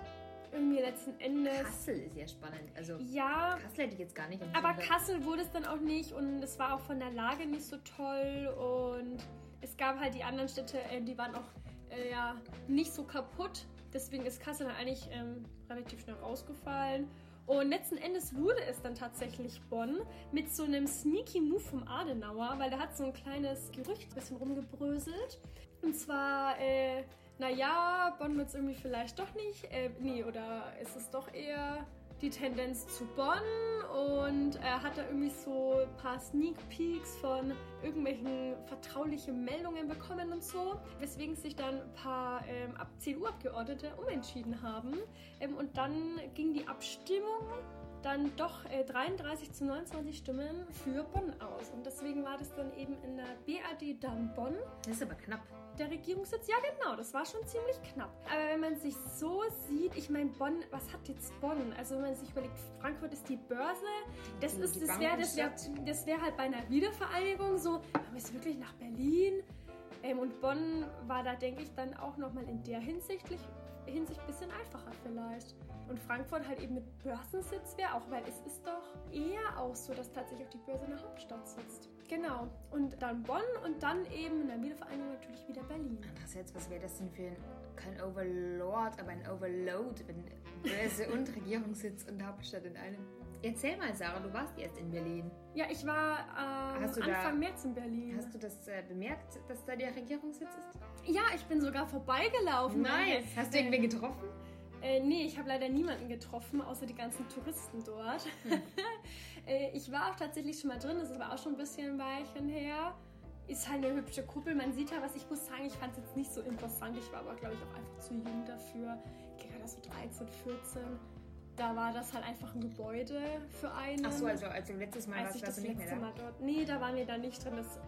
irgendwie letzten Endes. Kassel ist ja spannend. Also Ja, Kassel hätte ich jetzt gar nicht. aber Kassel wurde es dann auch nicht und es war auch von der Lage nicht so toll und es gab halt die anderen Städte, äh, die waren auch äh, ja nicht so kaputt. Deswegen ist Kassel dann eigentlich ähm, relativ schnell rausgefallen. Und letzten Endes wurde es dann tatsächlich Bonn mit so einem sneaky Move vom Adenauer, weil da hat so ein kleines Gerücht ein bisschen rumgebröselt. Und zwar, äh, naja, Bonn wird es irgendwie vielleicht doch nicht. Äh, nee, oder ist es doch eher die Tendenz zu Bonn und er hat da irgendwie so ein paar Sneak Peeks von irgendwelchen vertraulichen Meldungen bekommen und so, weswegen sich dann ein paar ähm, ab CDU-Abgeordnete umentschieden haben ähm, und dann ging die Abstimmung dann doch äh, 33 zu 29 Stimmen für Bonn aus und deswegen war das dann eben in der BAD dann Bonn Das ist aber knapp. der Regierungssitz, ja genau, das war schon ziemlich knapp. Aber wenn man sich so sieht, ich meine Bonn, was hat jetzt Bonn? Also wenn man sich überlegt, Frankfurt ist die Börse, das ist, die das wäre das wär, das wär halt bei einer Wiedervereinigung so, man ist wirklich nach Berlin. Ähm, und Bonn war da, denke ich, dann auch nochmal in der Hinsichtlich, Hinsicht ein bisschen einfacher vielleicht. Und Frankfurt halt eben mit Börsensitz wäre auch, weil es ist doch eher auch so, dass tatsächlich auch die Börse in der Hauptstadt sitzt. Genau. Und dann Bonn und dann eben in der Wiedervereinigung natürlich wieder Berlin. Andererseits, was wäre das denn für ein, kein Overlord, aber ein Overload, wenn Börse und [laughs] Regierungssitz und Hauptstadt in einem. Erzähl mal, Sarah, du warst erst in Berlin. Ja, ich war ähm, Hast du da- Anfang März in Berlin. Hast du das äh, bemerkt, dass da der Regierungssitz ist? ja, ich bin sogar vorbeigelaufen. Hast du irgendwen getroffen? Äh, nee, ich habe leider niemanden getroffen, außer die ganzen Touristen dort. Hm. [laughs] äh, ich war auch tatsächlich schon mal drin, das ist aber auch schon ein bisschen ein Weilchen her. Ist halt eine hübsche Kuppel, man sieht ja was. Ich muss sagen, ich fand es jetzt nicht so interessant. Ich war aber, glaube ich, auch einfach zu jung dafür. Gerade so 13, 14. Da war das halt einfach ein Gebäude für einen. Ach so, also als du letztes Mal als warst, ich warst das du nicht mehr da. Mal dort. Nee, da waren wir da nicht drin. Das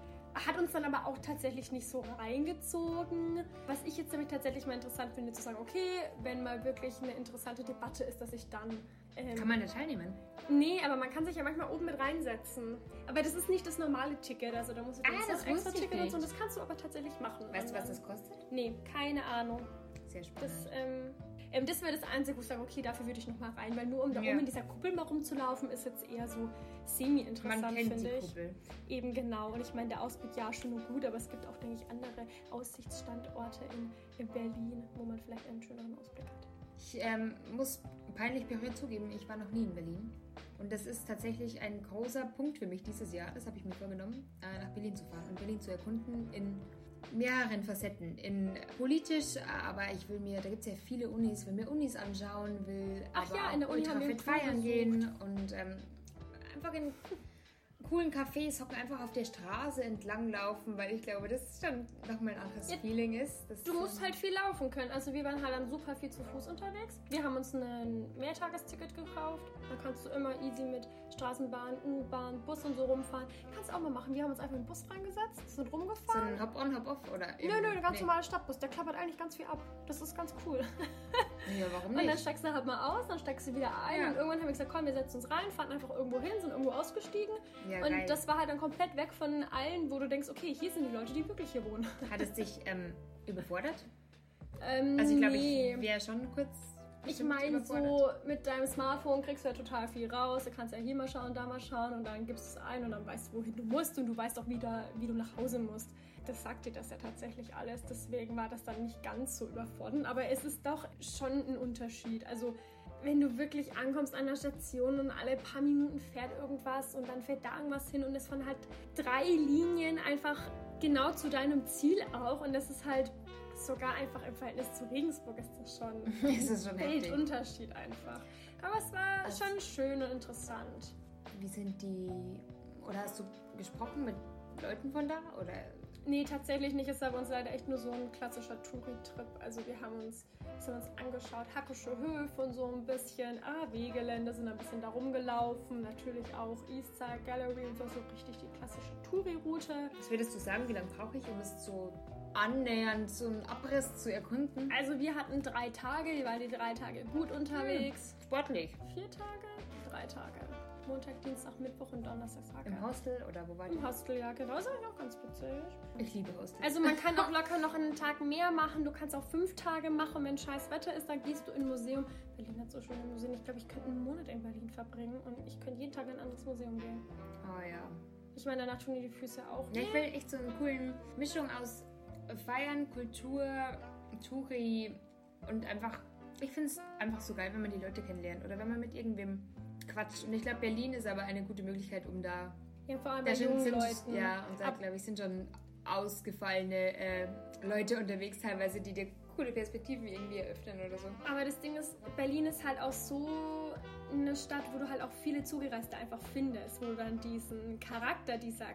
hat uns dann aber auch tatsächlich nicht so reingezogen. Was ich jetzt nämlich tatsächlich mal interessant finde, zu sagen, okay, wenn mal wirklich eine interessante Debatte ist, dass ich dann. Ähm, Kann man da teilnehmen? nee, aber man kann sich ja manchmal oben mit reinsetzen. Aber das ist nicht das normale Ticket. Also da musst du Ah, das extra Ticket und so. das kannst du aber tatsächlich machen. Weißt du, was das kostet? Nee, keine Ahnung. Sehr spannend. Das, ähm, ähm, das wäre das Einzige, wo ich sage, okay, dafür würde ich noch mal rein. Weil nur um da Ja. oben in dieser Kuppel mal rumzulaufen, ist jetzt eher so semi-interessant, finde ich. Kuppel. Eben genau. Und ich meine, der Ausblick ja schon nur gut, aber es gibt auch, denke ich, andere Aussichtsstandorte in, in Berlin, wo man vielleicht einen schöneren Ausblick hat. Ich ähm, muss peinlich berührt zugeben, ich war noch nie in Berlin. Und das ist tatsächlich ein großer Punkt für mich dieses Jahr. Das habe ich mir vorgenommen, äh, nach Berlin zu fahren und Berlin zu erkunden in mehreren Facetten. In politisch, aber ich will mir, da gibt es ja viele Unis, will mir Unis anschauen, will Ach aber ja, auch in der Uni haben wir feiern gehen und ähm, einfach in coolen Cafés hocken, einfach auf der Straße entlang laufen, weil ich glaube, das schon nochmal ein anderes Ja, Feeling ist. Du musst halt viel laufen können. Also wir waren halt dann super viel zu Fuß unterwegs. Wir haben uns ein Mehrtagesticket gekauft. Da kannst du immer easy mit Straßenbahn, U-Bahn, Bus und so rumfahren. Kannst du auch mal machen. Wir haben uns einfach in den Bus reingesetzt, sind so rumgefahren. ein Hop-on, Hop-off oder Nö, nö, ein ganz nee. normaler Stadtbus. Der klappert eigentlich ganz viel ab. Das ist ganz cool. Ja, warum [laughs] Und dann nicht? steigst du halt mal aus, dann steigst du wieder ein. Ja. Und irgendwann haben wir gesagt, komm, wir setzen uns rein, fahren einfach irgendwo hin, sind irgendwo ausgestiegen. Ja, und geil. das war halt dann komplett weg von allen, wo du denkst, okay, hier sind die Leute, die wirklich hier wohnen. Hat es dich ähm, überfordert? Ähm, Also ich glaube, nee. ich wäre schon kurz. Ich meine, so mit deinem Smartphone kriegst du ja total viel raus. Du kannst ja hier mal schauen, da mal schauen und dann gibst du es ein und dann weißt du, wohin du musst und du weißt auch wieder, wie du nach Hause musst. Das sagt dir das ja tatsächlich alles. Deswegen war das dann nicht ganz so überfordernd. Aber es ist doch schon ein Unterschied. Also, wenn du wirklich ankommst an der Station und alle paar Minuten fährt irgendwas und dann fährt da irgendwas hin und es von halt drei Linien einfach genau zu deinem Ziel auch. Und das ist halt sogar einfach im Verhältnis zu Regensburg ist das schon [laughs] Das ist schon ein. Weltunterschied einfach. Aber es war Also- schon schön und interessant. Wie sind die. Oder hast du gesprochen mit Leuten von da? Oder. Nee, tatsächlich nicht. Es war bei uns leider echt nur so ein klassischer Touri-Trip. Also wir haben uns, das haben uns angeschaut, Hackische Höfe und so ein bisschen AW-Gelände, sind ein bisschen da rumgelaufen. Natürlich auch Eastside Gallery und so, so richtig die klassische Touri-Route. Was würdest du sagen, wie lange brauche ich, um es so annähernd so einen Abriss zu erkunden? Also wir hatten drei Tage, wir waren die drei Tage gut unterwegs. Sportlich. Vier Tage? Drei Tage. Montag, Dienstag, Mittwoch und Donnerstag. Im Hostel oder wo war? Im Hostel, ja, genau. Das ist eigentlich auch ganz witzig. Ich liebe Hostels. Also man kann auch [laughs] locker noch einen Tag mehr machen. Du kannst auch fünf Tage machen. Wenn scheiß Wetter ist, dann gehst du in ein Museum. Berlin hat so schöne Museen. Ich glaube, ich könnte einen Monat in Berlin verbringen und ich könnte jeden Tag in ein anderes Museum gehen. oh ja. Ich meine, danach tun dir die Füße auch. Ja, ich will echt so eine coole Mischung aus Feiern, Kultur, Touri und einfach. Ich finde es einfach so geil, wenn man die Leute kennenlernt oder wenn man mit irgendwem quatscht. Und ich glaube, Berlin ist aber eine gute Möglichkeit, um da. Ja, vor allem Da bei sind, jungen sind, Leuten. ja, und da glaube ich, sind schon ausgefallene äh, Leute unterwegs, teilweise, die dir coole Perspektiven irgendwie eröffnen oder so. Aber das Ding ist, Berlin ist halt auch so eine Stadt, wo du halt auch viele Zugereiste einfach findest, wo du dann diesen Charakter dieser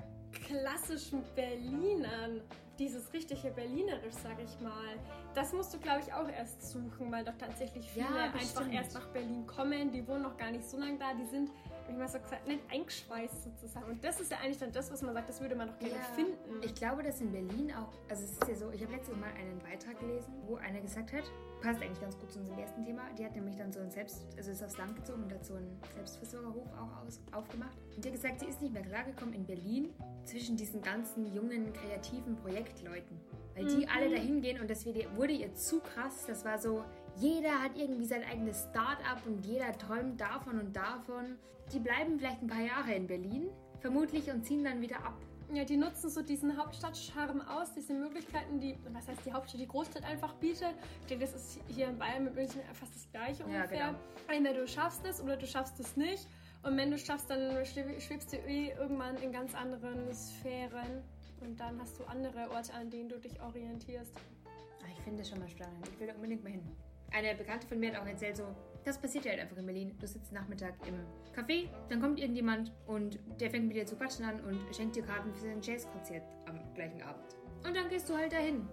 klassischen Berlinern, dieses richtige Berlinerisch, sag ich mal, das musst du, glaube ich, auch erst suchen, weil doch tatsächlich viele Ja, einfach erst nach Berlin kommen, die wohnen noch gar nicht so lange da, die sind, wie man so gesagt, nicht eingeschweißt sozusagen. Und das ist ja eigentlich dann das, was man sagt, das würde man doch gerne finden. Ich glaube, dass in Berlin auch, also es ist ja so, ich habe letztes Mal einen Beitrag gelesen, wo einer gesagt hat, passt eigentlich ganz gut zu unserem ersten Thema, die hat nämlich dann so ein Selbst, also ist aufs Land gezogen und hat so einen Selbstversorgerhof auch aus, aufgemacht. Und die hat gesagt, sie ist nicht mehr klargekommen in Berlin zwischen diesen ganzen jungen, kreativen Projektleuten. Weil die alle dahin gehen und das wurde ihr zu krass. Das war so, jeder hat irgendwie sein eigenes Start-up und jeder träumt davon und davon. Die bleiben vielleicht ein paar Jahre in Berlin, vermutlich, und ziehen dann wieder ab. Ja, die nutzen so diesen Hauptstadtcharme aus, diese Möglichkeiten, die, was heißt die Hauptstadt, die Großstadt einfach bietet. Ich denke, das ist hier in Bayern mit München fast das gleiche Ja, ungefähr. genau. Entweder du schaffst es oder du schaffst es nicht. Und wenn du schaffst, dann schweb- schwebst du eh irgendwann in ganz anderen Sphären. Und dann hast du andere Orte, an denen du dich orientierst. Ah, Ich finde das schon mal spannend. Ich will da unbedingt mal hin. Eine Bekannte von mir hat auch erzählt, so, das passiert ja halt einfach in Berlin. Du sitzt Nachmittag im Café, dann kommt irgendjemand und der fängt mit dir zu quatschen an und schenkt dir Karten für sein Jazzkonzert am gleichen Abend. Und dann gehst du halt dahin.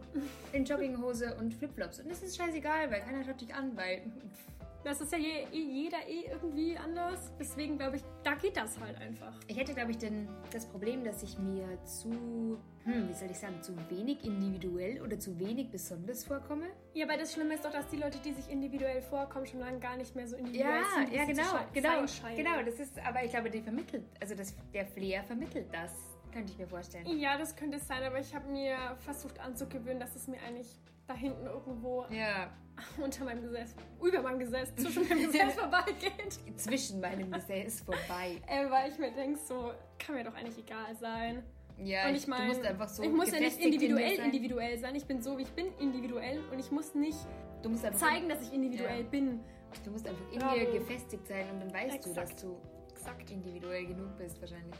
In Jogginghose und Flipflops. Und das ist scheißegal, weil keiner schaut dich an, weil. Das ist ja je, eh jeder eh irgendwie anders. Deswegen glaube ich, da geht das halt einfach. Ich hätte, glaube ich, denn das Problem, dass ich mir zu, hm, wie soll ich sagen, zu wenig individuell oder zu wenig besonders vorkomme. Ja, aber das Schlimme ist doch, dass die Leute, die sich individuell vorkommen, schon lange gar nicht mehr so individuell Ja, sind. ja, genau, genau, genau. Das ist, aber ich glaube, die vermittelt, also das, der Flair vermittelt das, könnte ich mir vorstellen. Ja, das könnte es sein, aber ich habe mir versucht anzugewöhnen, dass es mir eigentlich da hinten irgendwo Ja, unter meinem Gesäß, über meinem Gesäß, zwischen meinem [laughs] Gesäß vorbeigeht. zwischen meinem Gesäß vorbei. Äh, weil ich mir denke, so kann mir doch eigentlich egal sein. Ja, und ich meine, du musst einfach so ich muss ja nicht individuell sein. individuell sein. Ich bin so, wie ich bin, individuell und ich muss nicht Du zeigen, dass ich individuell Ja. bin. Du musst einfach in dir gefestigt sein und dann weißt du, Exakt. dass du Exakt. individuell genug bist wahrscheinlich.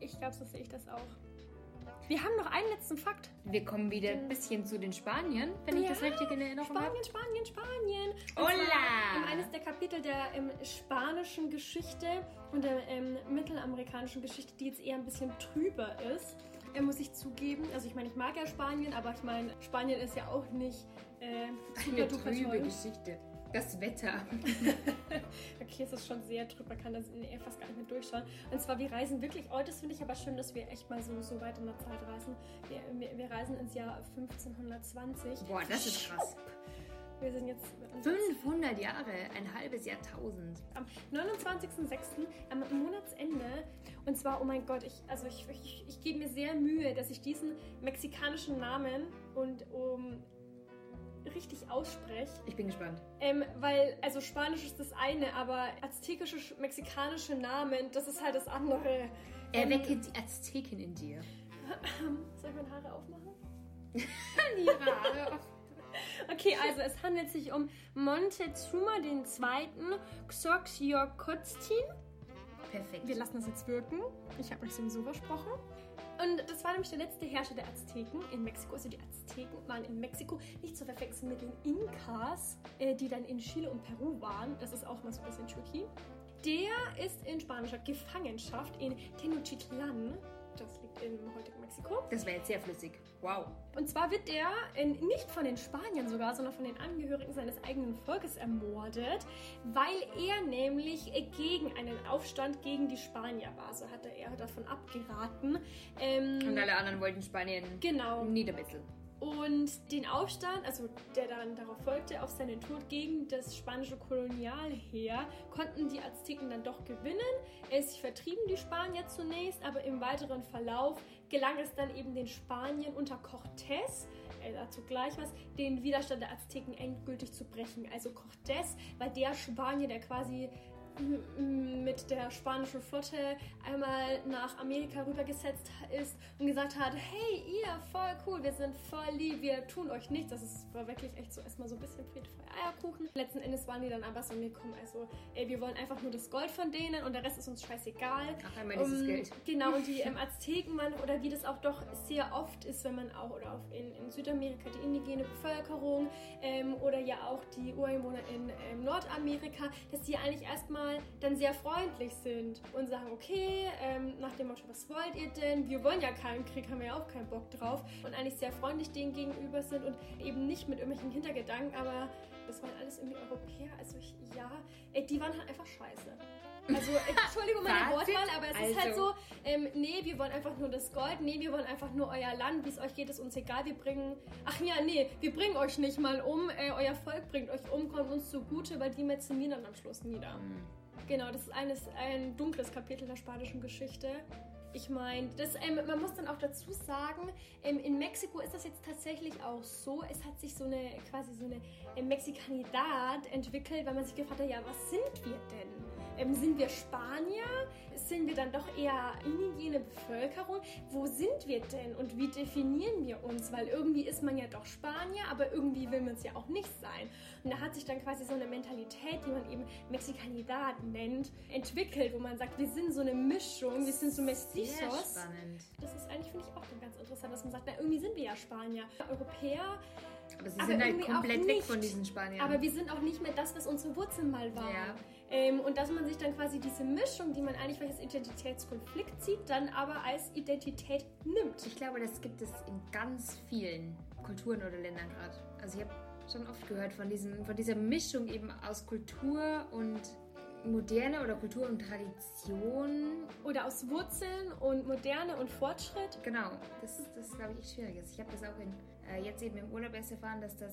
Ich glaube, so sehe ich das auch. Wir haben noch einen letzten Fakt. Wir kommen wieder ein bisschen zu den Spaniern, wenn ich Ja, das richtig in Erinnerung habe. Spanien, Spanien, Spanien. Hola! In eines der Kapitel der ähm, spanischen Geschichte und der ähm, mittelamerikanischen Geschichte, die jetzt eher ein bisschen trüber ist, äh, muss ich zugeben. Also ich meine, ich mag ja Spanien, aber ich meine, Spanien ist ja auch nicht äh, super Eine trübe. Geschichte. Das Wetter. [laughs] Okay, es ist schon sehr trüb, man kann das fast gar nicht mehr durchschauen. Und zwar, wir reisen wirklich, oh, das finde ich aber schön, dass wir echt mal so, so weit in der Zeit reisen. Wir, wir, wir reisen ins Jahr 1520. Boah, das ist krass. Wir sind jetzt 500 Jahre, ein halbes Jahrtausend. am 29.06. am Monatsende. Und zwar, oh mein Gott, ich, also ich, ich, ich gebe mir sehr Mühe, dass ich diesen mexikanischen Namen und um richtig ausspreche. Ich bin gespannt. Ähm, weil, also Spanisch ist das eine, aber aztekische, sch- mexikanische Namen, das ist halt das andere. Ähm, Erwecke die Azteken in dir. [clears throat] soll ich meine Haare aufmachen? [laughs] Ihre Haare. Okay, also es handelt sich um Montezuma II. Xochiocotzin. Perfekt. Wir lassen das jetzt wirken. Ich habe mich sowieso versprochen. Und das war nämlich der letzte Herrscher der Azteken in Mexiko. Also die Azteken waren in Mexiko nicht zu verwechseln mit den Inkas, äh, die dann in Chile und Peru waren. Das ist auch mal so ein bisschen tricky. Der ist in spanischer Gefangenschaft in Tenochtitlan das liegt im heutigen Mexiko. Das wäre jetzt sehr flüssig. Wow. Und zwar wird er äh, nicht von den Spaniern sogar, sondern von den Angehörigen seines eigenen Volkes ermordet, weil er nämlich gegen einen Aufstand gegen die Spanier war. So hatte er davon abgeraten. Ähm, Und alle anderen wollten Spanien genau. niedermetzeln. Und den Aufstand, also der dann darauf folgte, auf seinen Tod gegen das spanische Kolonialheer, konnten die Azteken dann doch gewinnen. Es vertrieben die Spanier zunächst, aber im weiteren Verlauf gelang es dann eben den Spaniern unter Cortés, äh, dazu gleich was, den Widerstand der Azteken endgültig zu brechen. Also Cortés war der Spanier, der quasi mit der spanischen Flotte einmal nach Amerika rübergesetzt ist und gesagt hat, hey ihr, voll cool, wir sind voll lieb, wir tun euch nichts. Das ist, war wirklich echt so erstmal so ein bisschen Friede, Eierkuchen. Letzten Endes waren die dann aber so gekommen, also ey, wir wollen einfach nur das Gold von denen und der Rest ist uns scheißegal. Ach, einmal dieses um, Geld. Genau, und die ähm, Azteken, man, oder wie das auch doch sehr oft ist, wenn man auch, oder auch in, in Südamerika, die indigene Bevölkerung ähm, oder ja auch die Ureinwohner in ähm, Nordamerika, dass die eigentlich erstmal mal dann sehr freundlich sind und sagen, okay, ähm, nach dem Motto, was wollt ihr denn? Wir wollen ja keinen Krieg, haben wir ja auch keinen Bock drauf. Und eigentlich sehr freundlich denen gegenüber sind und eben nicht mit irgendwelchen Hintergedanken, aber das waren alles irgendwie Europäer. Also ich, ja, ey, die waren halt einfach scheiße. Also, Entschuldigung meine Wortwahl, aber es also. ist halt also. so, ähm, nee, wir wollen einfach nur das Gold, nee, wir wollen einfach nur euer Land, wie es euch geht, ist uns egal, wir bringen, ach ja, nee, wir bringen euch nicht mal um, äh, euer Volk bringt euch um, kommt uns zugute, weil die metzen wir dann am Schluss nieder. Mhm. Genau, das ist eines, ein dunkles Kapitel der spanischen Geschichte. Ich meine, ähm, man muss dann auch dazu sagen, ähm, in Mexiko ist das jetzt tatsächlich auch so. Es hat sich so eine quasi so eine äh, Mexikanidad entwickelt, weil man sich gefragt hat, ja, was sind wir denn? Ähm, sind wir Spanier? Sind wir dann doch eher indigene Bevölkerung? Wo sind wir denn und wie definieren wir uns? Weil irgendwie ist man ja doch Spanier, aber irgendwie will man es ja auch nicht sein. Und da hat sich dann quasi so eine Mentalität, die man eben Mexikanidad nennt, entwickelt, wo man sagt, wir sind so eine Mischung, wir sind so Mestizos. Das ist eigentlich, finde ich, auch ganz interessant, dass man sagt, na, irgendwie sind wir ja Spanier. Europäer aber sie sind aber halt komplett weg von diesen Spaniern. Aber wir sind auch nicht mehr das, was unsere Wurzeln mal waren. Ja. Ähm, und dass man sich dann quasi diese Mischung, die man eigentlich als Identitätskonflikt sieht, dann aber als Identität nimmt. Ich glaube, das gibt es in ganz vielen Kulturen oder Ländern gerade. Also ich habe schon oft gehört von, diesem, von dieser Mischung eben aus Kultur und Moderne oder Kultur und Tradition. Oder aus Wurzeln und Moderne und Fortschritt. Genau, das, das ist, glaube ich, echt schwierig. Ich habe das auch in, äh, jetzt eben im Urlaub erst erfahren, dass das.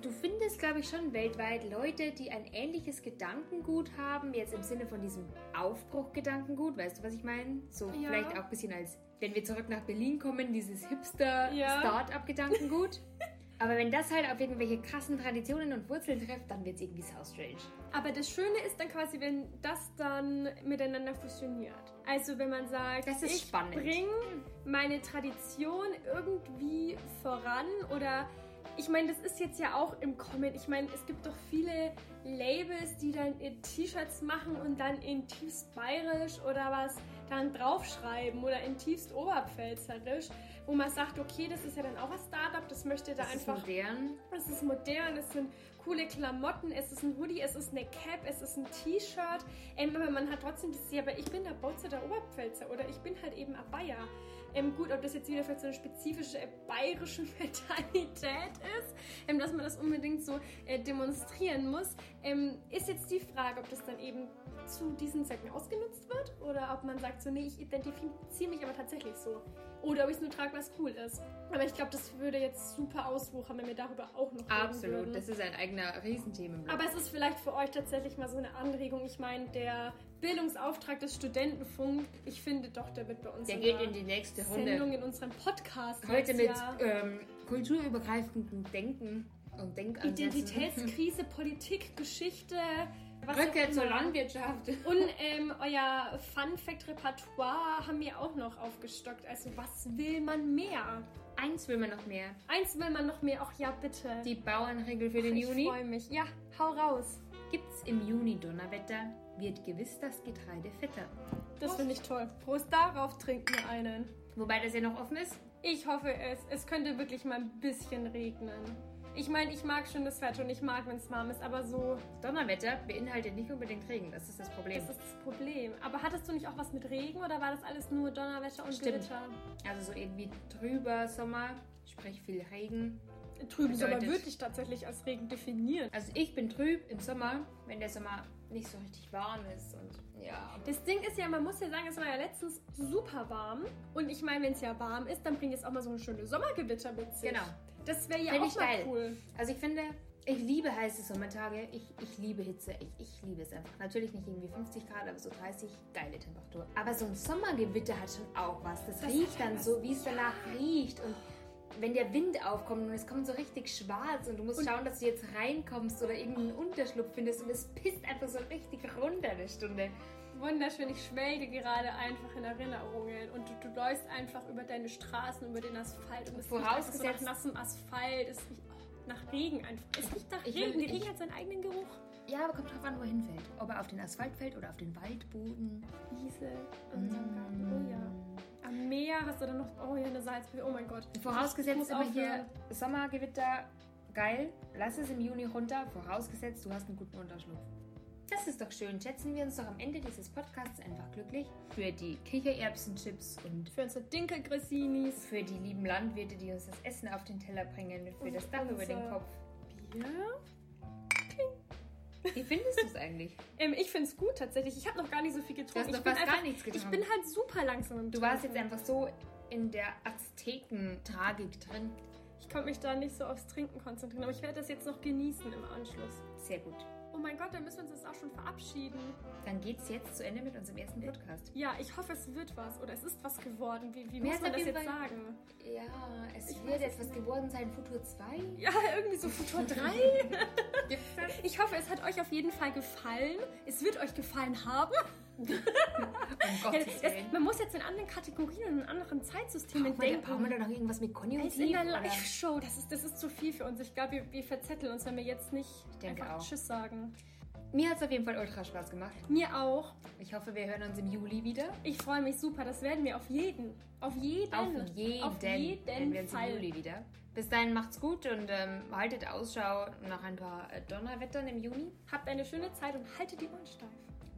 Du findest, glaube ich, schon weltweit Leute, die ein ähnliches Gedankengut haben, jetzt im Sinne von diesem Aufbruchgedankengut, weißt du, was ich meine? So ja. vielleicht auch ein bisschen als, wenn wir zurück nach Berlin kommen, dieses Hipster-Start-up-Gedankengut. Ja. [laughs] Aber wenn das halt auf irgendwelche krassen Traditionen und Wurzeln trifft, dann wird es irgendwie sau strange. Aber das Schöne ist dann quasi, wenn das dann miteinander fusioniert. Also wenn man sagt, das ist ich bringe meine Tradition irgendwie voran oder ich meine, das ist jetzt ja auch im Comment. Ich meine, es gibt doch viele Labels, die dann T-Shirts machen und dann in tiefst bayerisch oder was dann draufschreiben oder in tiefst oberpfälzerisch, wo man sagt, okay, das ist ja dann auch ein Startup, das möchte da das einfach. Ist modern. Es ist modern, es sind coole Klamotten, es ist ein Hoodie, es ist eine Cap, es ist ein T-Shirt. Ähm, aber man hat trotzdem das, ja, aber ich bin der Bautzer der Oberpfälzer oder ich bin halt eben ein Bayer. Ähm, gut, ob das jetzt wieder vielleicht so eine spezifische äh, bayerische [laughs] Mentalität ist, ähm, dass man das unbedingt so äh, demonstrieren muss, ähm, ist jetzt die Frage, ob das dann eben zu diesen Zwecken ausgenutzt wird oder ob man sagt so, nee, ich identifiziere mich aber tatsächlich so. Oder ob ich es nur trage, was cool ist. Aber ich glaube, das würde jetzt super auswuchern, wenn wir darüber auch noch reden Absolut, würden. das ist ein eigener Riesenthemenblock. Aber es ist vielleicht für euch tatsächlich mal so eine Anregung. Ich meine, der Bildungsauftrag des Studentenfunk, ich finde doch, der wird bei uns der in geht in die nächste Runde. Sendung in unserem Podcast. Heute mit ähm, kulturübergreifendem Denken und Denkansätzen. Identitätskrise, [laughs] Politik, Geschichte. Rückkehr zur Landwirtschaft. Und [laughs] ähm, euer Fun-Fact-Repertoire haben wir auch noch aufgestockt. Also, was will man mehr? Eins will man noch mehr. Eins will man noch mehr. Ach ja, bitte. Die Bauernregel für den ich Juni. Ich freue mich. Ja, hau raus. Gibt's im Juni Donnerwetter, wird gewiss das Getreide fetter. Das finde ich toll. Prost darauf, trinken wir einen. Wobei das ja noch offen ist. Ich hoffe es. Es könnte wirklich mal ein bisschen regnen. Ich meine, ich mag schon das Wetter und ich mag, wenn es warm ist, aber so. Donnerwetter beinhaltet nicht unbedingt Regen, das ist das Problem. Das ist das Problem. Aber hattest du nicht auch was mit Regen oder war das alles nur Donnerwetter und Stimmt. Gewitter? Also so irgendwie trüber Sommer, sprich viel Regen. Trüben Sommer würde ich tatsächlich als Regen definieren. Also ich bin trüb im Sommer, wenn der Sommer nicht so richtig warm ist und ja. Das Ding ist ja, man muss ja sagen, es war ja letztens super warm. Und ich meine, wenn es ja warm ist, dann bringt es auch mal so eine schöne Sommergewitter mit sich. Genau. Das wäre ja Finde auch mal geil. cool. Also ich finde, ich liebe heiße Sommertage. Ich, ich liebe Hitze. Ich, ich liebe es einfach. Natürlich nicht irgendwie 50 Grad, aber so 30, geile Temperatur. Aber so ein Sommergewitter hat schon auch was. Das, Das riecht dann so, wie es danach riecht. Und wenn der Wind aufkommt und es kommt so richtig schwarz und du musst schauen, dass du jetzt reinkommst oder irgendeinen Unterschlupf findest und es pisst einfach so richtig runter eine Stunde. Wunderschön, ich schwelge gerade einfach in Erinnerungen und du, du läufst einfach über deine Straßen, über den Asphalt und es riecht so nach nassem Asphalt, es riecht oh, nach Regen einfach. Es riecht nach Ich will- Regen, die ich- Regen hat seinen eigenen Geruch. Ja, aber kommt drauf an, wo er hinfällt. Ob er auf den Asphalt fällt oder auf den Waldboden. Wiese, Garten, oh ja. Am Meer hast du dann noch, oh ja, eine Salzwürfel, oh mein Gott. Vorausgesetzt immer hier. Sommergewitter, geil. Lass es im Juni runter. Vorausgesetzt, du hast einen guten Unterschlupf. Das ist doch schön. Schätzen wir uns doch am Ende dieses Podcasts einfach glücklich. Für die Kichererbsenchips und Für unsere Dinkelgressinis. für die lieben Landwirte, die uns das Essen auf den Teller bringen. Für Und das Dach über den Kopf. Bier. Wie findest du es eigentlich? [laughs] Ähm, ich finde es gut tatsächlich. Ich habe noch gar nicht so viel getrunken. Du hast ich noch fast gar nichts Ich getrunken. bin halt super langsam im Du warst jetzt einfach so in der Azteken-Tragik drin. Ich konnte mich da nicht so aufs Trinken konzentrieren, aber ich werde das jetzt noch genießen im Anschluss. Sehr gut. Oh mein Gott, dann müssen wir uns jetzt auch schon verabschieden. Dann geht's jetzt zu Ende mit unserem ersten Podcast. Ja, ich hoffe, es wird was oder es ist was geworden. Wie, wie Mir muss man das jetzt Fall- sagen? Ja, es Ich wird etwas geworden sein, Futur 2. Ja, irgendwie so Futur 3. [laughs] Gibt's das? Ich hoffe, es hat euch auf jeden Fall gefallen. Es wird euch gefallen haben. Um Ja, das, man muss jetzt in anderen Kategorien und in anderen Zeitsystemen Brauchen wir, denken. brauchen wir da noch irgendwas mit Konjunktiv? in der? Live-Show, das ist, das ist zu viel für uns. Ich glaube, wir, wir verzetteln uns, wenn wir jetzt nicht einfach auch. Tschüss sagen. Mir hat es auf jeden Fall ultra Spaß gemacht. Mir auch. Ich hoffe, wir hören uns im Juli wieder. Ich freue mich super. Das werden wir auf jeden. Auf jeden. Auf jeden, Auf jeden wir uns im Fall. Juli wieder. Bis dahin macht's gut und ähm, haltet Ausschau nach ein paar äh, Donnerwettern im Juni. Habt eine schöne Zeit und haltet die Ohren steif.